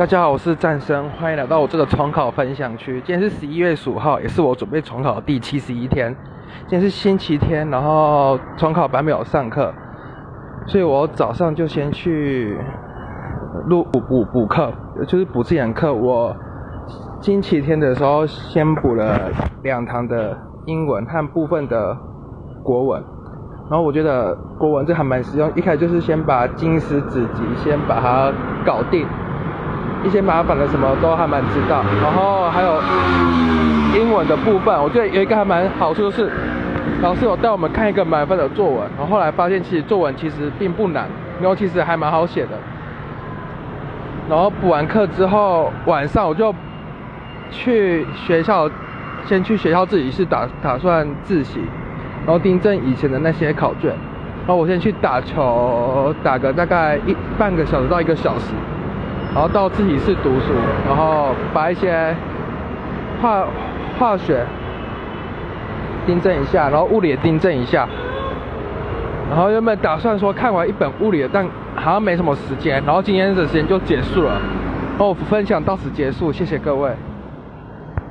大家好，我是战生，欢迎来到我这个重考分享区。今天是十一月十五号，也是我准备重考的第七十一天。今天是星期天，然后重考班没有上课，所以我早上就先去录补补补课，就是补自然课。我星期天的时候先补了两堂的英文和部分的国文。然后我觉得国文这还蛮实用，一开始就是先把经史子集先把它搞定，一些麻烦的什么都还蛮知道。然后还有英文的部分，我觉得有一个还蛮好处就是，老师有带我们看一个满分的作文，然后后来发现其实作文其实并不难，然后其实还蛮好写的。然后补完课之后，晚上我就去学校，先去学校自习室打打算自习。然后订正以前的那些考卷，然后我先去打球，打个大概一半个小时到一个小时，然后到自习室读书，然后把一些化化学订正一下，然后物理也订正一下，然后原本打算说看完一本物理的，但好像没什么时间，然后今天的时间就结束了，哦分享到此结束，谢谢各位。